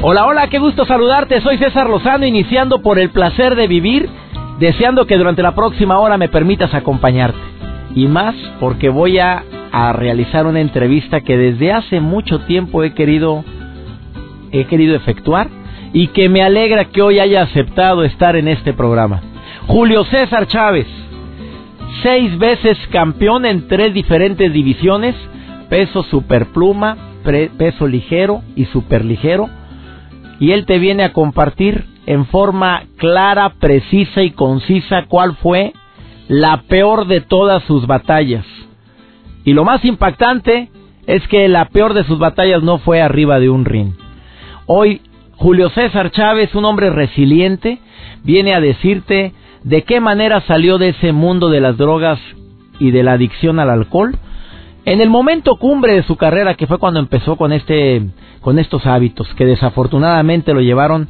Hola, hola, qué gusto saludarte. Soy César Lozano, iniciando por el placer de vivir, deseando que durante la próxima hora me permitas acompañarte. Y más porque voy a, a realizar una entrevista que desde hace mucho tiempo he querido, he querido efectuar y que me alegra que hoy haya aceptado estar en este programa. Julio César Chávez, seis veces campeón en tres diferentes divisiones, peso superpluma, peso ligero y superligero y él te viene a compartir en forma clara, precisa y concisa cuál fue la peor de todas sus batallas. Y lo más impactante es que la peor de sus batallas no fue arriba de un ring. Hoy Julio César Chávez, un hombre resiliente, viene a decirte de qué manera salió de ese mundo de las drogas y de la adicción al alcohol. En el momento cumbre de su carrera, que fue cuando empezó con este con estos hábitos que desafortunadamente lo llevaron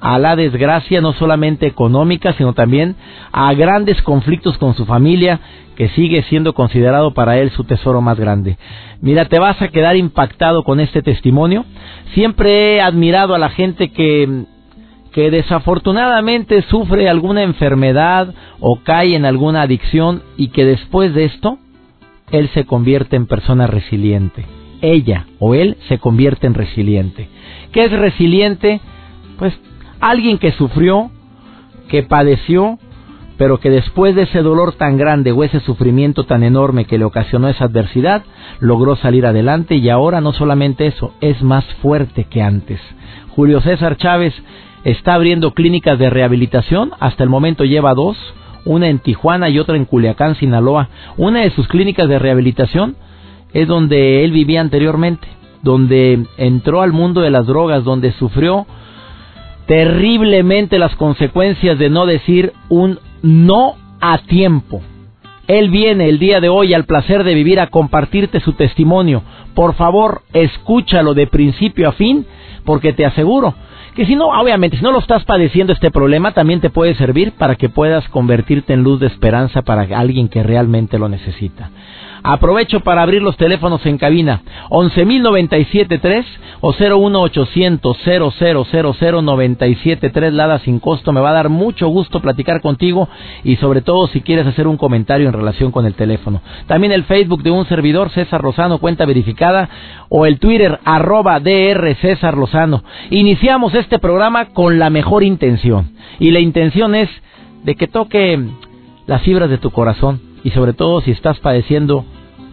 a la desgracia no solamente económica, sino también a grandes conflictos con su familia, que sigue siendo considerado para él su tesoro más grande. Mira, te vas a quedar impactado con este testimonio. Siempre he admirado a la gente que que desafortunadamente sufre alguna enfermedad o cae en alguna adicción y que después de esto él se convierte en persona resiliente ella o él se convierte en resiliente. ¿Qué es resiliente? Pues alguien que sufrió, que padeció, pero que después de ese dolor tan grande o ese sufrimiento tan enorme que le ocasionó esa adversidad, logró salir adelante y ahora no solamente eso, es más fuerte que antes. Julio César Chávez está abriendo clínicas de rehabilitación, hasta el momento lleva dos, una en Tijuana y otra en Culiacán, Sinaloa. Una de sus clínicas de rehabilitación es donde él vivía anteriormente, donde entró al mundo de las drogas, donde sufrió terriblemente las consecuencias de no decir un no a tiempo. Él viene el día de hoy al placer de vivir a compartirte su testimonio. Por favor, escúchalo de principio a fin, porque te aseguro que si no, obviamente, si no lo estás padeciendo este problema, también te puede servir para que puedas convertirte en luz de esperanza para alguien que realmente lo necesita. Aprovecho para abrir los teléfonos en cabina 11.097.3 o 01800 0000973 Lada sin costo. Me va a dar mucho gusto platicar contigo y sobre todo si quieres hacer un comentario en relación con el teléfono. También el Facebook de un servidor César Lozano, cuenta verificada, o el Twitter arroba DR César Lozano. Iniciamos este programa con la mejor intención y la intención es de que toque las fibras de tu corazón y sobre todo si estás padeciendo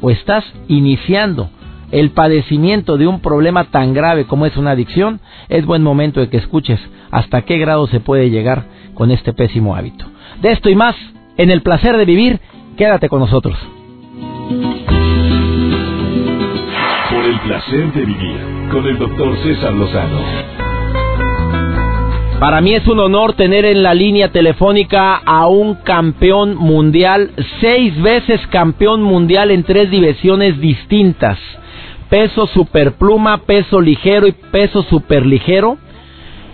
o estás iniciando el padecimiento de un problema tan grave como es una adicción, es buen momento de que escuches hasta qué grado se puede llegar con este pésimo hábito. De esto y más, en el placer de vivir, quédate con nosotros. Por el placer de vivir, con el doctor César Lozano. Para mí es un honor tener en la línea telefónica a un campeón mundial, seis veces campeón mundial en tres divisiones distintas. Peso superpluma, peso ligero y peso superligero,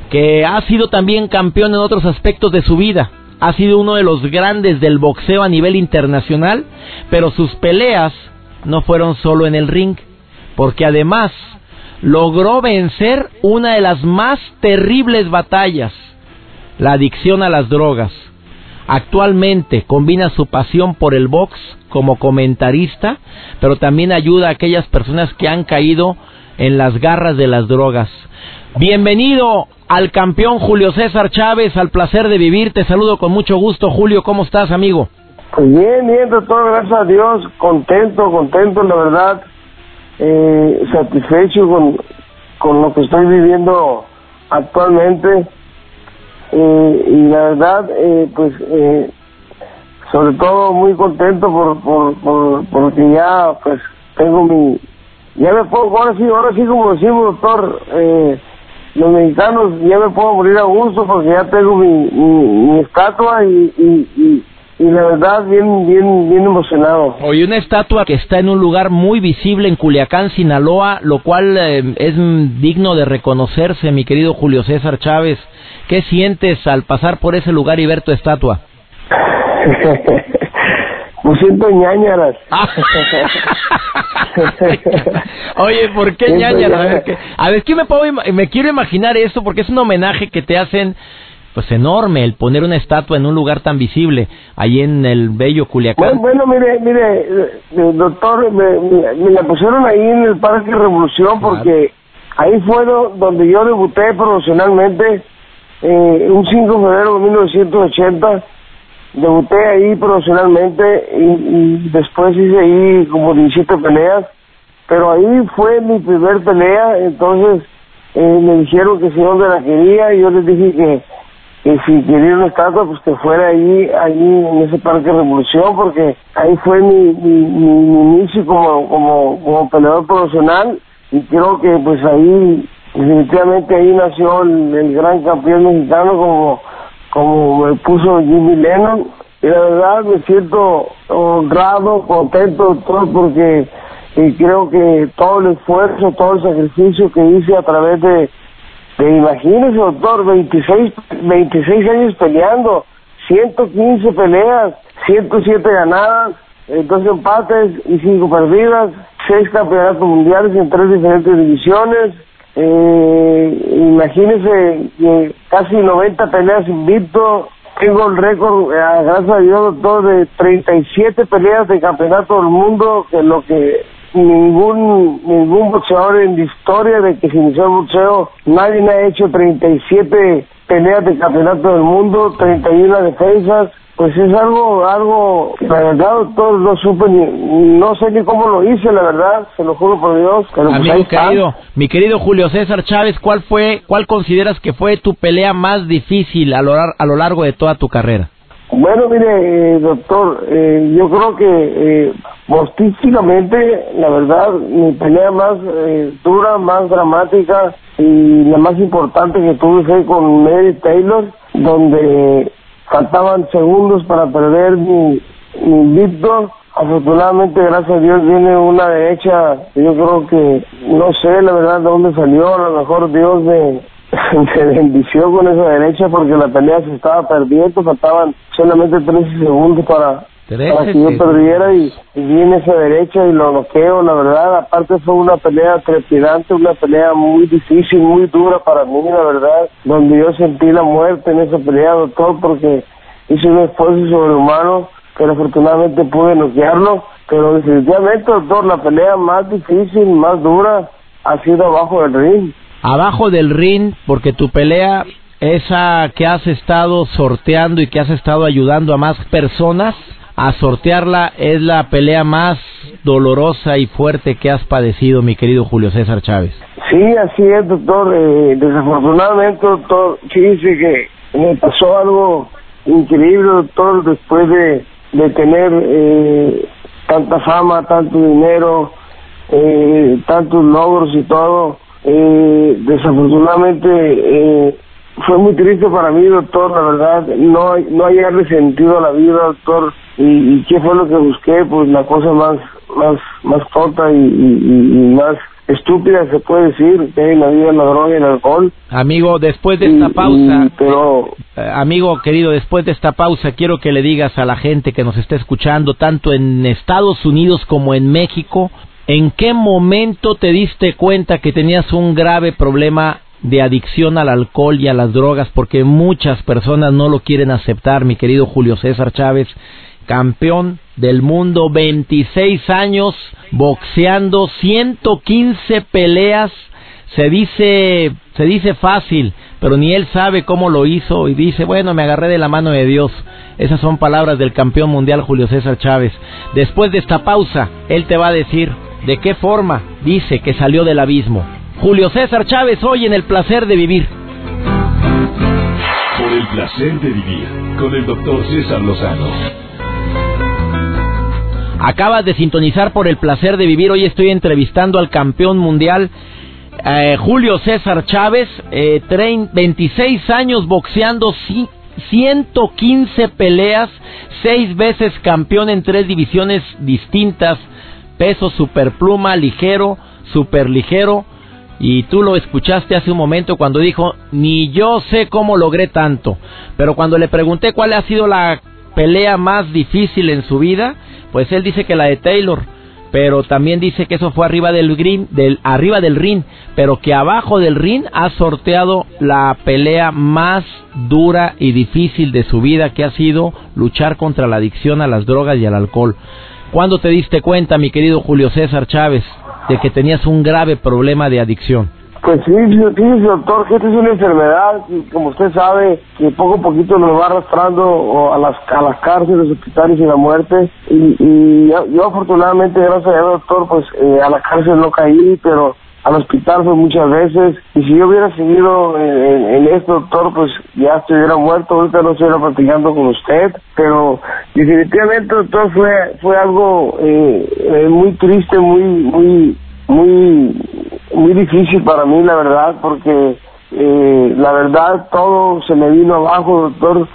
que ha sido también campeón en otros aspectos de su vida. Ha sido uno de los grandes del boxeo a nivel internacional, pero sus peleas no fueron solo en el ring, porque además logró vencer una de las más terribles batallas, la adicción a las drogas. Actualmente combina su pasión por el box como comentarista, pero también ayuda a aquellas personas que han caído en las garras de las drogas. Bienvenido al campeón Julio César Chávez, al placer de vivir. Te saludo con mucho gusto, Julio. ¿Cómo estás, amigo? Bien, bien, doctor, gracias a Dios. Contento, contento, la verdad eh, satisfecho con, con lo que estoy viviendo actualmente. Eh, y la verdad eh, pues eh, sobre todo muy contento por, por, por porque ya pues tengo mi ya me puedo, ahora sí, ahora sí como decimos, doctor, eh, los mexicanos ya me puedo morir a gusto porque ya tengo mi, mi, estatua y, y, y, la verdad bien, bien, bien emocionado. Oye, una estatua que está en un lugar muy visible en Culiacán, Sinaloa, lo cual eh, es digno de reconocerse, mi querido Julio César Chávez. ¿Qué sientes al pasar por ese lugar y ver tu estatua? Me siento ñañaras. Oye, ¿por qué ñañaras? A ver, a ver, ¿qué me, puedo, me quiero imaginar eso porque es un homenaje que te hacen pues enorme el poner una estatua en un lugar tan visible ahí en el bello Culiacán. Bueno, mire, mire, eh, doctor, me, la pusieron ahí en el Parque Revolución porque ahí fue donde yo debuté profesionalmente eh, un 5 de febrero de 1980 debuté ahí profesionalmente y, después hice ahí como 17 peleas, pero ahí fue mi primer pelea, entonces eh, me dijeron que si dónde la quería y yo les dije que, que si quería una estatua pues que fuera ahí, ahí en ese Parque Revolución porque ahí fue mi, mi, mi, inicio como, como, como peleador profesional. Y creo que pues ahí definitivamente ahí nació el, gran campeón mexicano como como me puso Jimmy Lennon. Y la verdad me siento honrado, contento, todo porque y creo que todo el esfuerzo, todo el sacrificio que hice a través de, de imagínese doctor, 26, 26 años peleando, 115 peleas, 107 ganadas, dos empates y cinco perdidas, seis campeonatos mundiales en tres diferentes divisiones, eh, imagínese que casi 90 peleas invicto. Tengo el récord, eh, gracias a Dios, doctor, de 37 peleas de campeonato del mundo, que lo que ningún ningún boxeador en la historia de que se inició el boxeo, nadie me ha hecho 37 peleas de campeonato del mundo, 31 defensas, pues es algo, algo, la verdad, doctor, no supe ni, no sé ni cómo lo hice, la verdad, se lo juro por Dios. Pues Amigo querido, mi querido Julio César Chávez, ¿cuál fue, cuál consideras que fue tu pelea más difícil a lo, a lo largo de toda tu carrera? Bueno, mire, eh, doctor, eh, yo creo que eh, la verdad, mi pelea más eh, dura, más dramática y la más importante que tuve fue con Mary Taylor, donde faltaban segundos para perder mi, mi Afortunadamente, gracias a Dios, viene una derecha, yo creo que, no sé la verdad de dónde salió, a lo mejor Dios me, me bendició con esa derecha porque la pelea se estaba perdiendo, faltaban solamente 13 segundos para, para que yo perdiera y, viene esa derecha y lo bloqueo, la verdad, aparte fue una pelea trepidante, una pelea muy difícil, muy dura para mí, la verdad, donde yo sentí la muerte en esa pelea, doctor, porque hice un esfuerzo sobrehumano, pero afortunadamente pude noquearlo, pero definitivamente, doctor, la pelea más difícil, más dura, ha sido abajo del ring. Abajo del ring, porque tu pelea esa que has estado sorteando y que has estado ayudando a más personas, a sortearla es la pelea más dolorosa y fuerte que has padecido, mi querido Julio César Chávez. Sí, así es, doctor. Eh, desafortunadamente, doctor, dice que me pasó algo increíble, doctor, después de, de tener eh, tanta fama, tanto dinero, eh, tantos logros y todo. Eh, desafortunadamente, eh, fue muy triste para mí, doctor, la verdad, no, no hallarle sentido a la vida, doctor, y, qué fue lo que busqué, pues la cosa más, más, más tonta y, y, más estúpida se puede decir que hay en la vida la droga y el alcohol. Amigo, después de esta pausa, pero eh, amigo querido, después de esta pausa quiero que le digas a la gente que nos está escuchando tanto en Estados Unidos como en México, ¿en qué momento te diste cuenta que tenías un grave problema de adicción al alcohol y a las drogas porque muchas personas no lo quieren aceptar, mi querido Julio César Chávez, campeón del mundo, 26 años boxeando, 115 peleas, se dice, se dice fácil, pero ni él sabe cómo lo hizo y dice, bueno, me agarré de la mano de Dios. Esas son palabras del campeón mundial Julio César Chávez. Después de esta pausa, él te va a decir de qué forma dice que salió del abismo. Julio César Chávez hoy en El Placer de Vivir. Por el placer de vivir con el doctor César Lozano. Acabas de sintonizar por el placer de vivir. Hoy estoy entrevistando al campeón mundial eh, Julio César Chávez, eh, 26 años boxeando, 115 peleas, 6 veces campeón en tres divisiones distintas, peso superpluma, ligero, superligero. Y tú lo escuchaste hace un momento cuando dijo, ni yo sé cómo logré tanto. Pero cuando le pregunté cuál ha sido la pelea más difícil en su vida, pues él dice que la de Taylor pero también dice que eso fue arriba del green, del arriba del ring, pero que abajo del ring ha sorteado la pelea más dura y difícil de su vida, que ha sido luchar contra la adicción a las drogas y al alcohol. ¿Cuándo te diste cuenta, mi querido Julio César Chávez, de que tenías un grave problema de adicción? Pues sí, sí, doctor, que esta es una enfermedad y como usted sabe, que poco a poquito nos va arrastrando a las, a las cárceles, hospitales y la muerte. Y, yo, afortunadamente, gracias a Dios, doctor, pues eh, a la cárcel no caí, pero al hospital fue muchas veces. Y si yo hubiera seguido en, esto, doctor, pues ya estuviera muerto, ahorita no estuviera platicando con usted. Pero definitivamente, doctor, fue, fue algo eh, eh, muy triste, muy, muy muy muy difícil para mí la verdad porque eh, la verdad todo se me vino abajo doctor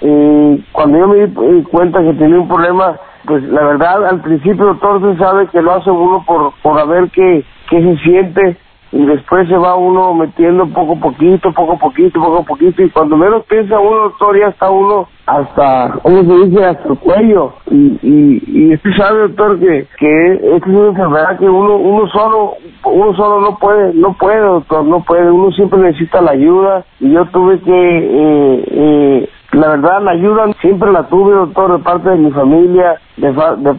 eh, cuando yo me di cuenta que tenía un problema pues la verdad al principio doctor se sabe que lo hace uno por por ver qué qué se siente y después se va uno metiendo poco a poquito, poco a poquito, poco a poquito, y cuando menos piensa uno, doctor, ya está uno hasta, ¿cómo se dice?, hasta el cuello. Y, y, y usted sabe, doctor, que, que esta es una enfermedad que uno, uno solo, uno solo no puede, no puede, doctor, no puede, uno siempre necesita la ayuda, y yo tuve que, eh, eh, la verdad, la ayuda siempre la tuve, doctor, de parte de mi familia, de,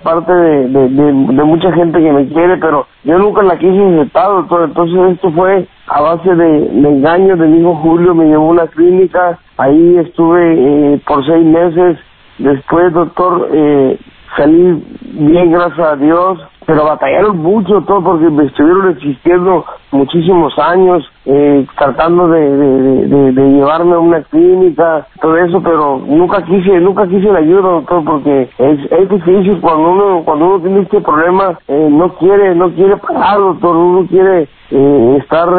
parte de, de, de, mucha gente que me quiere, pero yo nunca la quise aceptar, doctor. Entonces esto fue a base de, engaños de mi hijo Julio, me llevó a una clínica, ahí estuve eh, por seis meses. Después, doctor, eh, salí bien, gracias a Dios pero batallaron mucho todo porque me estuvieron existiendo muchísimos años eh, tratando de, llevarme a una clínica todo eso pero nunca quise nunca quise la ayuda doctor porque es, es difícil cuando uno cuando uno tiene este problema eh, no quiere no quiere parar doctor uno quiere eh, estar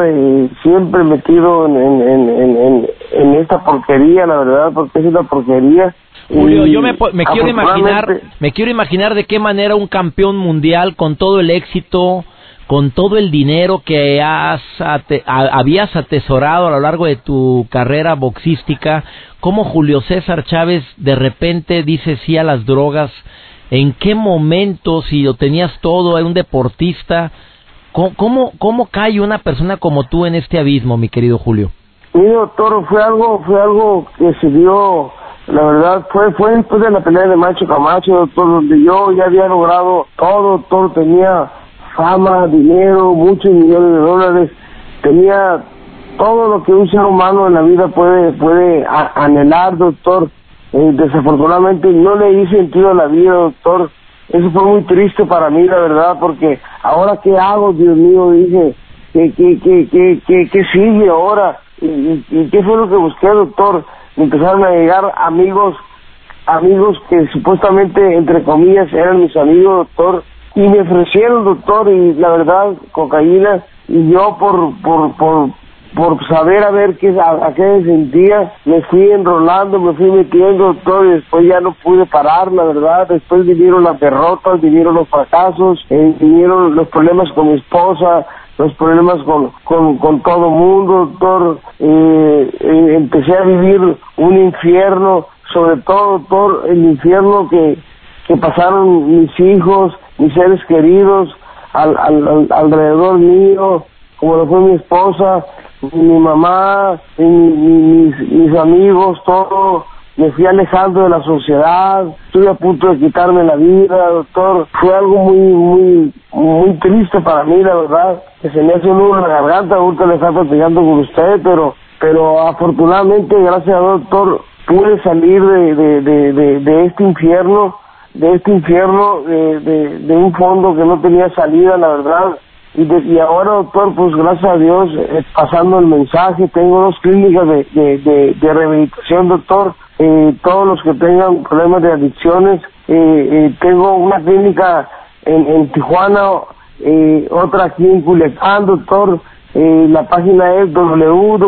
siempre metido en, en, en, en esta porquería la verdad porque es una porquería Julio, yo me, me quiero imaginar, me quiero imaginar de qué manera un campeón mundial con todo el éxito, con todo el dinero que has habías atesorado a lo largo de tu carrera boxística, cómo Julio César Chávez de repente dice sí a las drogas, en qué momento si lo tenías todo, era un deportista, ¿cómo, cómo, cae una persona como tú en este abismo, mi querido Julio? Mi doctor, fue algo, fue algo que se dio la verdad fue fue después de la pelea de Macho Camacho, doctor, donde yo ya había logrado todo, todo tenía fama, dinero, muchos millones de dólares, tenía todo lo que un ser humano en la vida puede puede anhelar, doctor. Eh, desafortunadamente no le di sentido a la vida, doctor. Eso fue muy triste para mí, la verdad, porque ahora qué hago, Dios mío, dije, ¿qué, qué, qué, qué, qué, qué sigue ahora? ¿Y, y qué fue lo que busqué, doctor? Empezaron a llegar amigos, amigos que supuestamente, entre comillas, eran mis amigos, doctor, y me ofrecieron, doctor, y la verdad, cocaína, y yo por, por, por, por saber a ver qué, a, qué me sentía, me fui enrolando, me fui metiendo, doctor, y después ya no pude parar, la verdad, después vinieron las derrotas, vinieron los fracasos, eh, vinieron los problemas con mi esposa, los problemas con, con, con todo mundo, doctor. Eh, empecé a vivir un infierno, sobre todo, doctor, el infierno que, que pasaron mis hijos, mis seres queridos, al, al, alrededor mío, como lo fue mi esposa, mi mamá, mis, mis amigos, todo me fui alejando de la sociedad, estuve a punto de quitarme la vida, doctor. Fue algo muy, muy, muy triste para mí, la verdad, que se me hace un nudo en la garganta, ahorita le está platicando con usted, pero, pero afortunadamente, gracias al doctor, pude salir de, de, de, de, este infierno, de este infierno, de, de, de un fondo que no tenía salida, la verdad. Y, y ahora, doctor, pues gracias a Dios, eh, pasando el mensaje, tengo dos clínicas de, de, de, de rehabilitación, doctor, eh, todos los que tengan problemas de adicciones. Eh, eh, tengo una clínica en, Tijuana, eh, otra aquí en Culiacán, doctor. Eh, la página es www.com,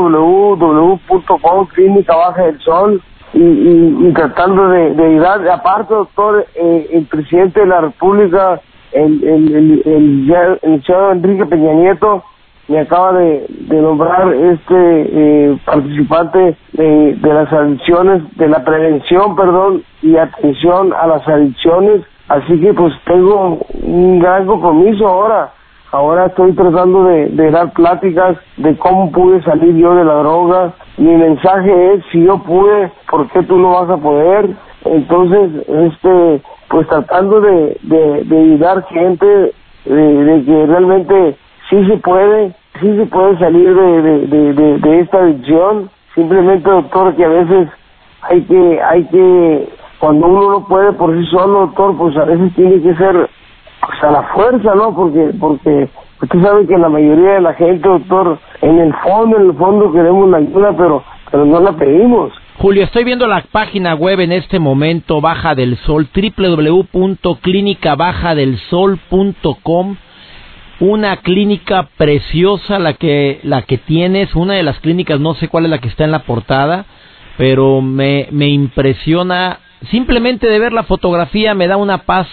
Clínica Baja del Sol. Y, y, tratando de, ayudar, aparte, doctor, eh, el presidente de la República, el, el, el, el, el Enrique Peña Nieto, me acaba de, nombrar este eh, participante de, de las adicciones, de la prevención, perdón, y atención a las adicciones. Así que pues tengo un gran compromiso ahora. Ahora estoy tratando de, dar pláticas de cómo pude salir yo de la droga. Mi mensaje es, si yo pude, ¿por qué tú no vas a poder? Entonces, este, pues tratando de, de, de ayudar gente, de que realmente sí se puede, sí se puede salir de, de, de, de, esta adicción. Simplemente, doctor, que a veces hay que, hay que, cuando uno no puede por sí solo, doctor, pues a veces tiene que ser pues a la fuerza, ¿no? Porque, porque usted sabe que la mayoría de la gente, doctor, en el fondo, en el fondo queremos la ayuda, pero, pero no la pedimos. Julio, estoy viendo la página web en este momento, Baja del Sol, www.clinicabajadelsol.com. Una clínica preciosa la que la que tienes, una de las clínicas, no sé cuál es la que está en la portada, pero me, me impresiona simplemente de ver la fotografía me da una paz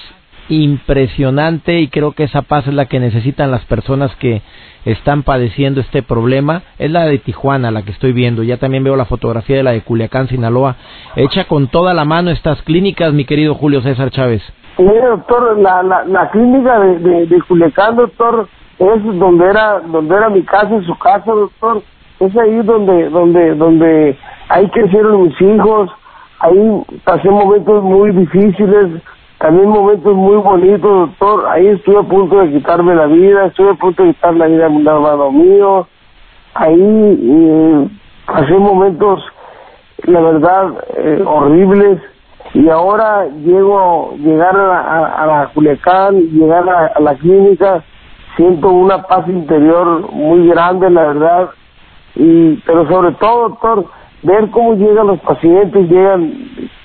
impresionante y creo que esa paz es la que necesitan las personas que están padeciendo este problema. Es la de Tijuana, la que estoy viendo. Ya también veo la fotografía de la de Culiacán, Sinaloa. Hecha con toda la mano estas clínicas, mi querido Julio César Chávez. Mire, doctor, la, la, la clínica de, de, de Culiacán, doctor, es donde era donde era mi casa, su casa, doctor. Es ahí donde donde donde ahí crecieron mis hijos. Ahí pasé momentos muy difíciles, también momentos muy bonitos, doctor. Ahí estuve a punto de quitarme la vida, estuve a punto de quitar la vida de un hermano mío. Ahí eh, pasé momentos, la verdad, eh, horribles. Y ahora llego, llegar a, a, a la Culiacán, llegar a, la clínica, siento una paz interior muy grande, la verdad. Y, pero sobre todo, doctor, ver cómo llegan los pacientes, llegan,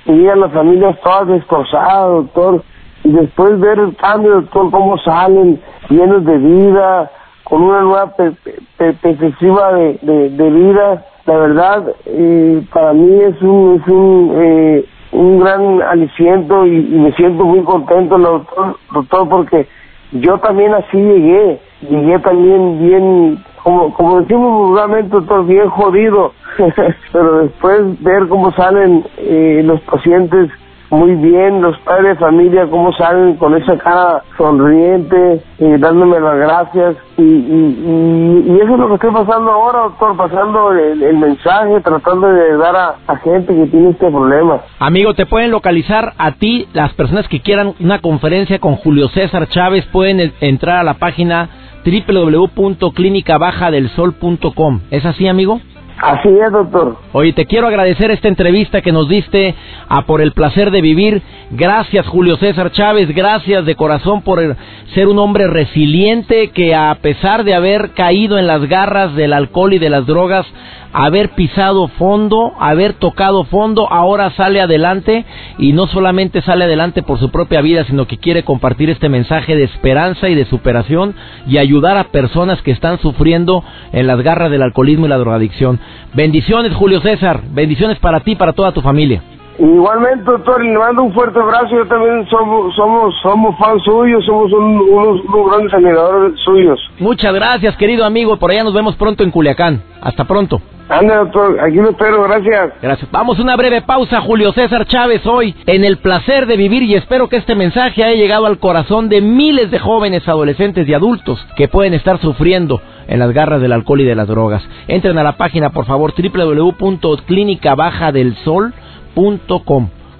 llegan las familias todas destrozadas, doctor, y después ver el cambio, doctor, cómo salen llenos de vida, con una nueva pe- pe- perspectiva de, de, de vida, la verdad, eh, para mí es un, es un, eh, un gran aliciento y, me siento muy contento, doctor, doctor, porque yo también así llegué, llegué también bien, como, como decimos vulgarmente, doctor, bien jodido, pero después ver cómo salen eh, los pacientes muy bien, los padres de familia, cómo salen con esa cara sonriente, dándome las gracias, y, y, y, y eso es lo que estoy pasando ahora, doctor, pasando el, mensaje, tratando de dar a, gente que tiene este problema. Amigo, te pueden localizar a ti, las personas que quieran una conferencia con Julio César Chávez pueden entrar a la página www.clinicabajadelsol.com. ¿Es así, amigo? Así es, doctor. Oye, te quiero agradecer esta entrevista que nos diste a Por el Placer de Vivir. Gracias, Julio César Chávez. Gracias de corazón por ser un hombre resiliente que a pesar de haber caído en las garras del alcohol y de las drogas, haber pisado fondo, haber tocado fondo, ahora sale adelante y no solamente sale adelante por su propia vida, sino que quiere compartir este mensaje de esperanza y de superación y ayudar a personas que están sufriendo en las garras del alcoholismo y la drogadicción. Bendiciones, Julio César. Bendiciones para ti y para toda tu familia. Igualmente, doctor, y le mando un fuerte abrazo. Yo también somos somos somos fans suyos, somos un- unos, unos grandes admiradores suyos. Muchas gracias, querido amigo. Por allá nos vemos pronto en Culiacán. Hasta pronto. Ande, doctor, aquí lo espero, gracias. Gracias. Vamos a una breve pausa, Julio César Chávez, hoy en el placer de vivir y espero que este mensaje haya llegado al corazón de miles de jóvenes, adolescentes y adultos que pueden estar sufriendo en las garras del alcohol y de las drogas. Entren a la página, por favor, www.clinicabajadelsol.com.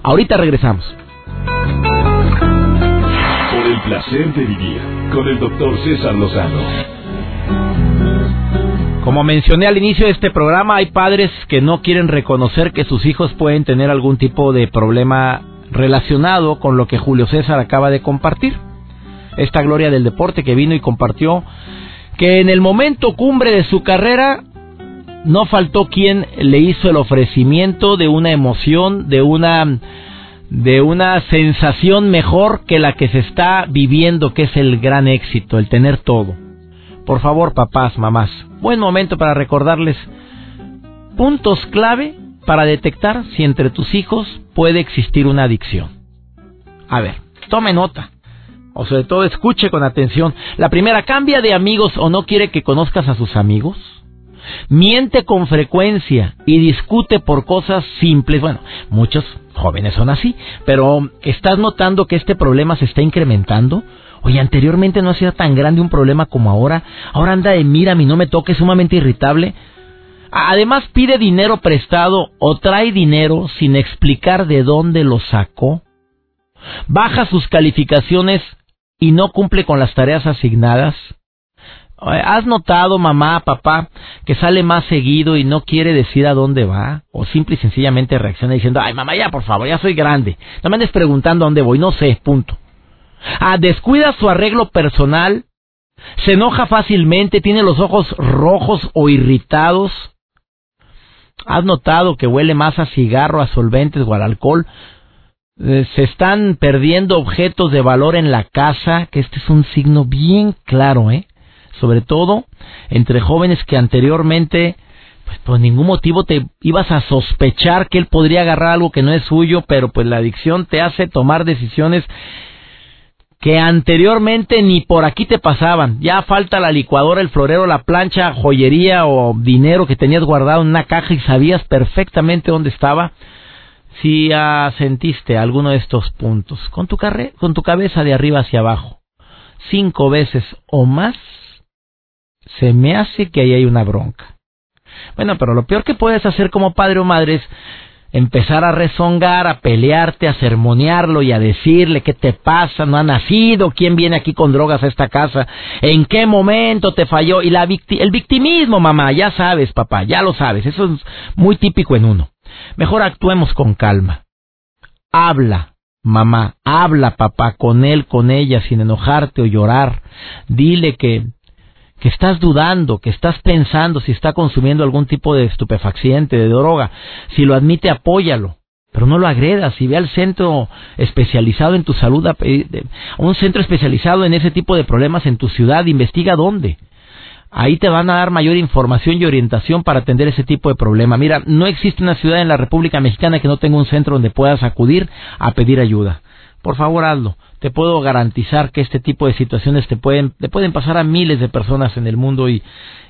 Ahorita regresamos. Por el con el doctor César Lozano. Como mencioné al inicio de este programa, hay padres que no quieren reconocer que sus hijos pueden tener algún tipo de problema relacionado con lo que Julio César acaba de compartir. Esta gloria del deporte que vino y compartió que en el momento cumbre de su carrera no faltó quien le hizo el ofrecimiento de una emoción, de una de una sensación mejor que la que se está viviendo, que es el gran éxito, el tener todo. Por favor, papás, mamás, buen momento para recordarles puntos clave para detectar si entre tus hijos puede existir una adicción. A ver, tome nota. O sobre todo escuche con atención. La primera, cambia de amigos o no quiere que conozcas a sus amigos. Miente con frecuencia y discute por cosas simples. Bueno, muchos jóvenes son así, pero ¿estás notando que este problema se está incrementando? Oye, anteriormente no hacía tan grande un problema como ahora. Ahora anda de mira, y no me toque, sumamente irritable. Además pide dinero prestado o trae dinero sin explicar de dónde lo sacó. Baja sus calificaciones y no cumple con las tareas asignadas. ¿Has notado, mamá, papá, que sale más seguido y no quiere decir a dónde va? O simple y sencillamente reacciona diciendo, ay, mamá, ya, por favor, ya soy grande. No me andes preguntando a dónde voy, no sé, punto. Ah, descuida su arreglo personal, se enoja fácilmente, tiene los ojos rojos o irritados. ¿Has notado que huele más a cigarro, a solventes o al alcohol? Eh, se están perdiendo objetos de valor en la casa, que este es un signo bien claro, ¿eh? Sobre todo entre jóvenes que anteriormente pues por ningún motivo te ibas a sospechar que él podría agarrar algo que no es suyo, pero pues la adicción te hace tomar decisiones que anteriormente ni por aquí te pasaban. Ya falta la licuadora, el florero, la plancha, joyería o dinero que tenías guardado en una caja y sabías perfectamente dónde estaba. Si sentiste alguno de estos puntos con tu, con tu cabeza de arriba hacia abajo, cinco veces o más, se me hace que ahí hay una bronca. Bueno, pero lo peor que puedes hacer como padre o madre es empezar a rezongar, a pelearte, a sermonearlo y a decirle qué te pasa, no ha nacido, quién viene aquí con drogas a esta casa, en qué momento te falló y la el victimismo, mamá, ya sabes, papá, ya lo sabes, eso es muy típico en uno. Mejor actuemos con calma. Habla, mamá, habla, papá, con él, con ella, sin enojarte o llorar. Dile que que estás dudando, que estás pensando si está consumiendo algún tipo de estupefaciente, de droga. Si lo admite, apóyalo. Pero no lo agredas. Si ve al centro especializado en tu salud, a un centro especializado en ese tipo de problemas en tu ciudad, investiga dónde. Ahí te van a dar mayor información y orientación para atender ese tipo de problema. Mira, no existe una ciudad en la República Mexicana que no tenga un centro donde puedas acudir a pedir ayuda. Por favor, hazlo te puedo garantizar que este tipo de situaciones te pueden, te pueden pasar a miles de personas en el mundo y,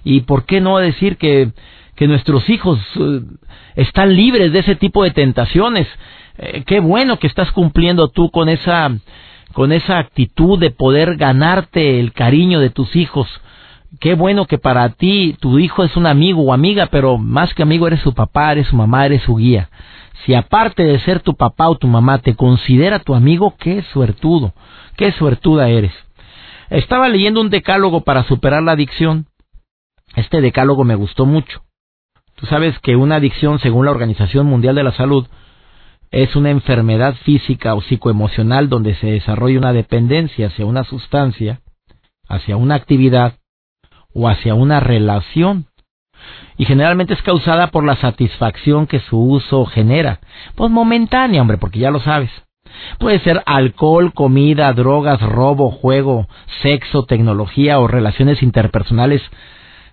y por qué no decir que, que nuestros hijos eh, están libres de ese tipo de tentaciones. Eh, qué bueno que estás cumpliendo tú con esa, con esa actitud de poder ganarte el cariño de tus hijos. Qué bueno que para ti tu hijo es un amigo o amiga, pero más que amigo eres su papá, eres su mamá, eres su guía. Si aparte de ser tu papá o tu mamá te considera tu amigo, qué suertudo, qué suertuda eres. Estaba leyendo un decálogo para superar la adicción. Este decálogo me gustó mucho. Tú sabes que una adicción, según la Organización Mundial de la Salud, es una enfermedad física o psicoemocional donde se desarrolla una dependencia hacia una sustancia, hacia una actividad o hacia una relación y generalmente es causada por la satisfacción que su uso genera. Pues momentánea, hombre, porque ya lo sabes. Puede ser alcohol, comida, drogas, robo, juego, sexo, tecnología o relaciones interpersonales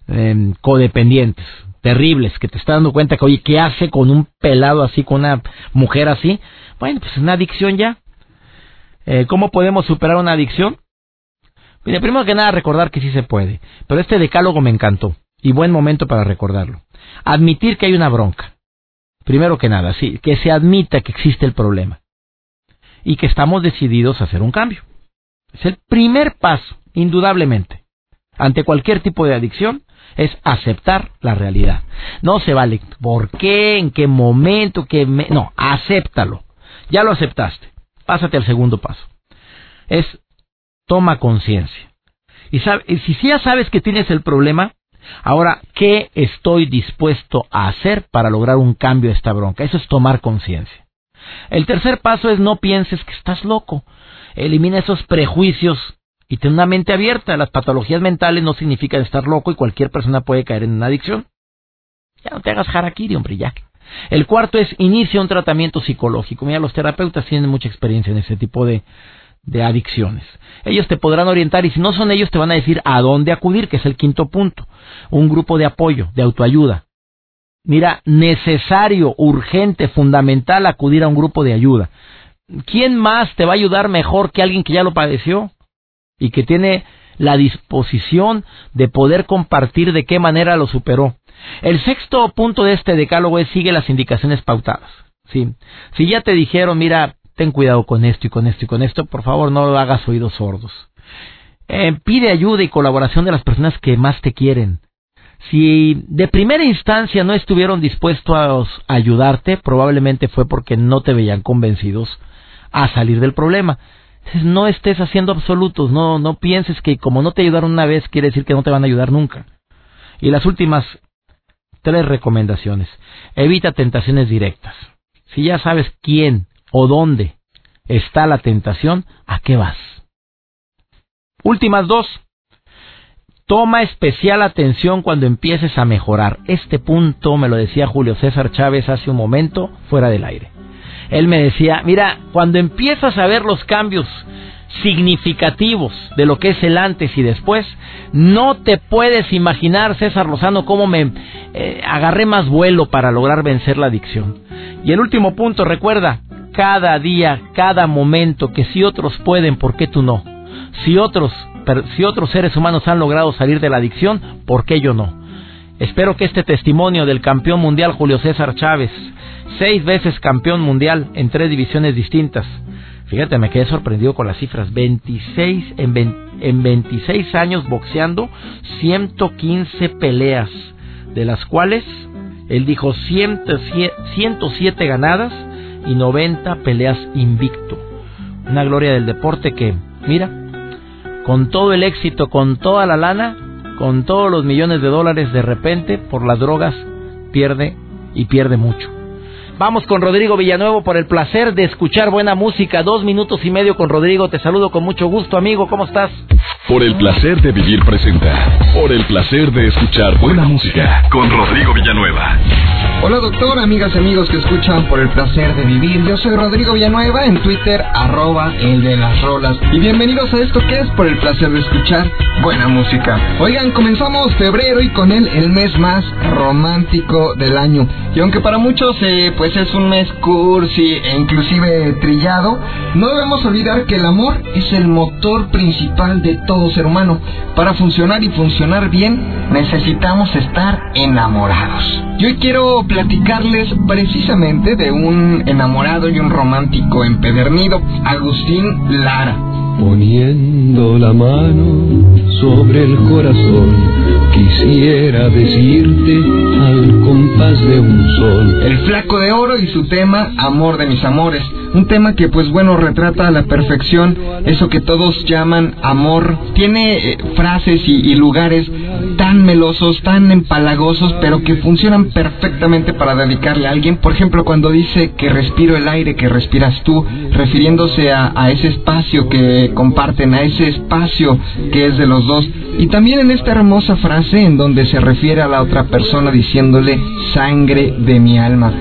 em, codependientes, terribles, que te estás dando cuenta que, oye, ¿qué hace con un pelado así, con una mujer así? Bueno, pues es una adicción ya. Eh, ¿Cómo podemos superar una adicción? Mira, primero que nada recordar que sí se puede, pero este decálogo me encantó y buen momento para recordarlo. Admitir que hay una bronca. Primero que nada, sí, que se admita que existe el problema y que estamos decididos a hacer un cambio. Es el primer paso, indudablemente, ante cualquier tipo de adicción, es aceptar la realidad. No se vale por qué, en qué momento, qué no, acéptalo. Ya lo aceptaste. Pásate al segundo paso. Es toma conciencia. Y, y si ya sabes que tienes el problema, Ahora, ¿qué estoy dispuesto a hacer para lograr un cambio de esta bronca? Eso es tomar conciencia. El tercer paso es no pienses que estás loco. Elimina esos prejuicios y ten una mente abierta. Las patologías mentales no significan estar loco y cualquier persona puede caer en una adicción. Ya no te hagas harakiri, hombre, ya. El cuarto es inicia un tratamiento psicológico. Mira, los terapeutas tienen mucha experiencia en ese tipo de, de adicciones. Ellos te podrán orientar y si no son ellos te van a decir a dónde acudir, que es el quinto punto. Un grupo de apoyo, de autoayuda. Mira, necesario, urgente, fundamental acudir a un grupo de ayuda. ¿Quién más te va a ayudar mejor que alguien que ya lo padeció y que tiene la disposición de poder compartir de qué manera lo superó? El sexto punto de este decálogo es sigue las indicaciones pautadas. ¿sí? Si ya te dijeron, mira, ten cuidado con esto y con esto y con esto, por favor no hagas oídos sordos. Eh, pide ayuda y colaboración de las personas que más te quieren. Si de primera instancia no estuvieron dispuestos a ayudarte, probablemente fue porque no te veían convencidos a salir del problema. No estés haciendo absolutos, no, no pienses que como no te ayudaron una vez quiere decir que no te van a ayudar nunca. Y las últimas tres recomendaciones. Evita tentaciones directas. Si ya sabes quién o dónde está la tentación, ¿a qué vas? Últimas dos. Toma especial atención cuando empieces a mejorar. Este punto me lo decía Julio César Chávez hace un momento fuera del aire. Él me decía, mira, cuando empiezas a ver los cambios significativos de lo que es el antes y después, no te puedes imaginar, César Lozano, cómo me eh, agarré más vuelo para lograr vencer la adicción. Y el último punto, recuerda, cada día, cada momento, que si otros pueden, ¿por qué tú no? Si otros si otros seres humanos han logrado salir de la adicción, ¿por qué yo no? Espero que este testimonio del campeón mundial Julio César Chávez, seis veces campeón mundial en tres divisiones distintas, fíjate, me quedé sorprendido con las cifras, 26 en, en 26 años boxeando, 115 peleas, de las cuales él dijo 107 ganadas y 90 peleas invicto. Una gloria del deporte que, mira, con todo el éxito, con toda la lana, con todos los millones de dólares, de repente, por las drogas, pierde y pierde mucho. Vamos con Rodrigo Villanuevo por el placer de escuchar buena música. Dos minutos y medio con Rodrigo. Te saludo con mucho gusto, amigo. ¿Cómo estás? Por el placer de vivir presenta. Por el placer de escuchar buena música con Rodrigo Villanueva. Hola doctor, amigas y amigos que escuchan por el placer de vivir. Yo soy Rodrigo Villanueva en Twitter, arroba el de las rolas. Y bienvenidos a esto que es por el placer de escuchar buena música. Oigan, comenzamos febrero y con él el mes más romántico del año. Y aunque para muchos eh, pues es un mes cursi e inclusive trillado, no debemos olvidar que el amor es el motor principal de todo ser humano. Para funcionar y funcionar bien necesitamos estar enamorados. Yo hoy quiero platicarles precisamente de un enamorado y un romántico empedernido, Agustín Lara. Poniendo la mano sobre el corazón, quisiera decirte al compás de un sol. El flaco de oro y su tema Amor de mis amores. Un tema que pues bueno retrata a la perfección eso que todos llaman amor. Tiene eh, frases y, y lugares tan melosos, tan empalagosos, pero que funcionan perfectamente para dedicarle a alguien. Por ejemplo, cuando dice que respiro el aire que respiras tú, refiriéndose a, a ese espacio que comparten, a ese espacio que es de los dos. Y también en esta hermosa frase en donde se refiere a la otra persona diciéndole sangre de mi alma.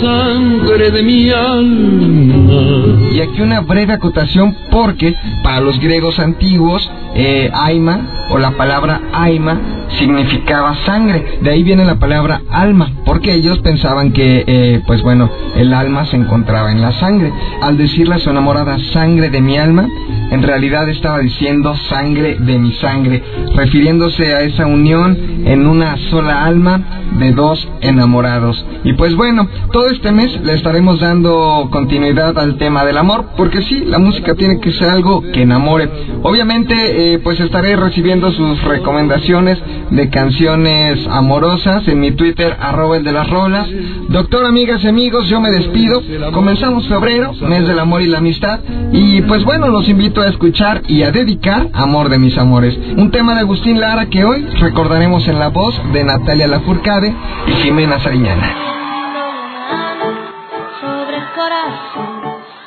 Sangre de mi alma. Y aquí una breve acotación porque para los griegos antiguos, eh, aima o la palabra aima significaba sangre. De ahí viene la palabra alma, porque ellos pensaban que, eh, pues bueno, el alma se encontraba en la sangre. Al decirle a su enamorada sangre de mi alma, en realidad estaba diciendo sangre de mi sangre, refiriéndose a esa unión en una sola alma de dos enamorados. Y pues bueno, todo este mes le estaremos dando continuidad al tema del amor, porque sí, la música tiene que ser algo que enamore. Obviamente, eh, pues estaré recibiendo sus recomendaciones de canciones amorosas en mi Twitter, arroba el de las rolas. Doctor, amigas y amigos, yo me despido. Comenzamos febrero, mes del amor y la amistad. Y pues bueno, los invito a escuchar y a dedicar Amor de mis amores. Un tema de Agustín Lara que hoy recordaremos en la voz de Natalia Lafourcade y Jimena Sariñana.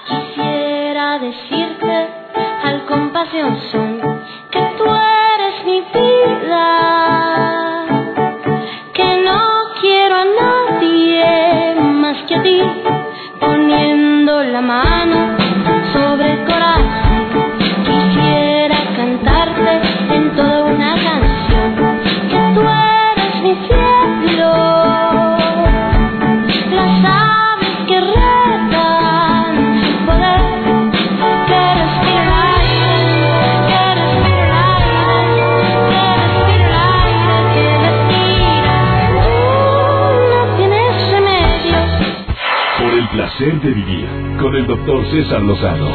Quisiera decirte al compasión son doctor César Lozano.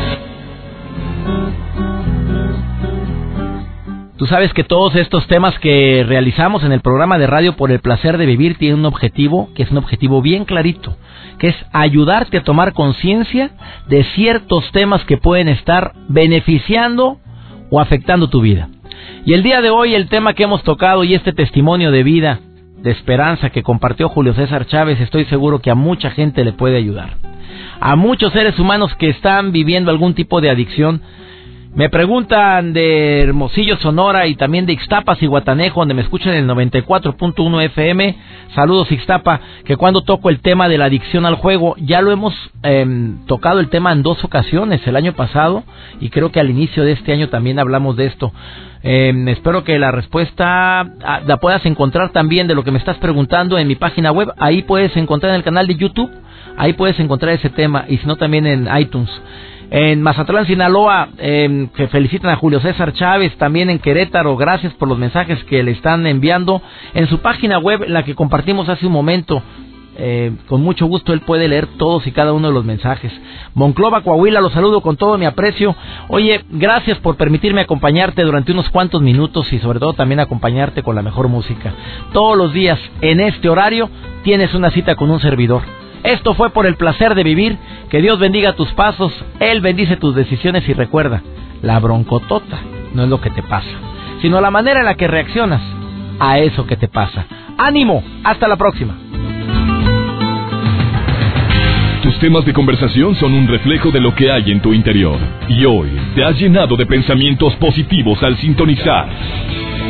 Tú sabes que todos estos temas que realizamos en el programa de radio por el placer de vivir tienen un objetivo, que es un objetivo bien clarito, que es ayudarte a tomar conciencia de ciertos temas que pueden estar beneficiando o afectando tu vida. Y el día de hoy el tema que hemos tocado y este testimonio de vida, de esperanza que compartió Julio César Chávez, estoy seguro que a mucha gente le puede ayudar. A muchos seres humanos que están viviendo algún tipo de adicción, me preguntan de Hermosillo, Sonora y también de Ixtapas y Guatanejo, donde me escuchan en el 94.1 FM. Saludos Ixtapa, que cuando toco el tema de la adicción al juego, ya lo hemos em, tocado el tema en dos ocasiones, el año pasado y creo que al inicio de este año también hablamos de esto. Em, espero que la respuesta ah, la puedas encontrar también de lo que me estás preguntando en mi página web. Ahí puedes encontrar en el canal de YouTube, ahí puedes encontrar ese tema y si no también en iTunes. En Mazatlán, Sinaloa, eh, que felicitan a Julio César Chávez, también en Querétaro, gracias por los mensajes que le están enviando. En su página web, la que compartimos hace un momento, eh, con mucho gusto él puede leer todos y cada uno de los mensajes. Monclova, Coahuila, los saludo con todo mi aprecio. Oye, gracias por permitirme acompañarte durante unos cuantos minutos y sobre todo también acompañarte con la mejor música. Todos los días, en este horario, tienes una cita con un servidor. Esto fue por el placer de vivir. Que Dios bendiga tus pasos, Él bendice tus decisiones y recuerda, la broncotota no es lo que te pasa, sino la manera en la que reaccionas a eso que te pasa. Ánimo, hasta la próxima. Tus temas de conversación son un reflejo de lo que hay en tu interior. Y hoy te has llenado de pensamientos positivos al sintonizar.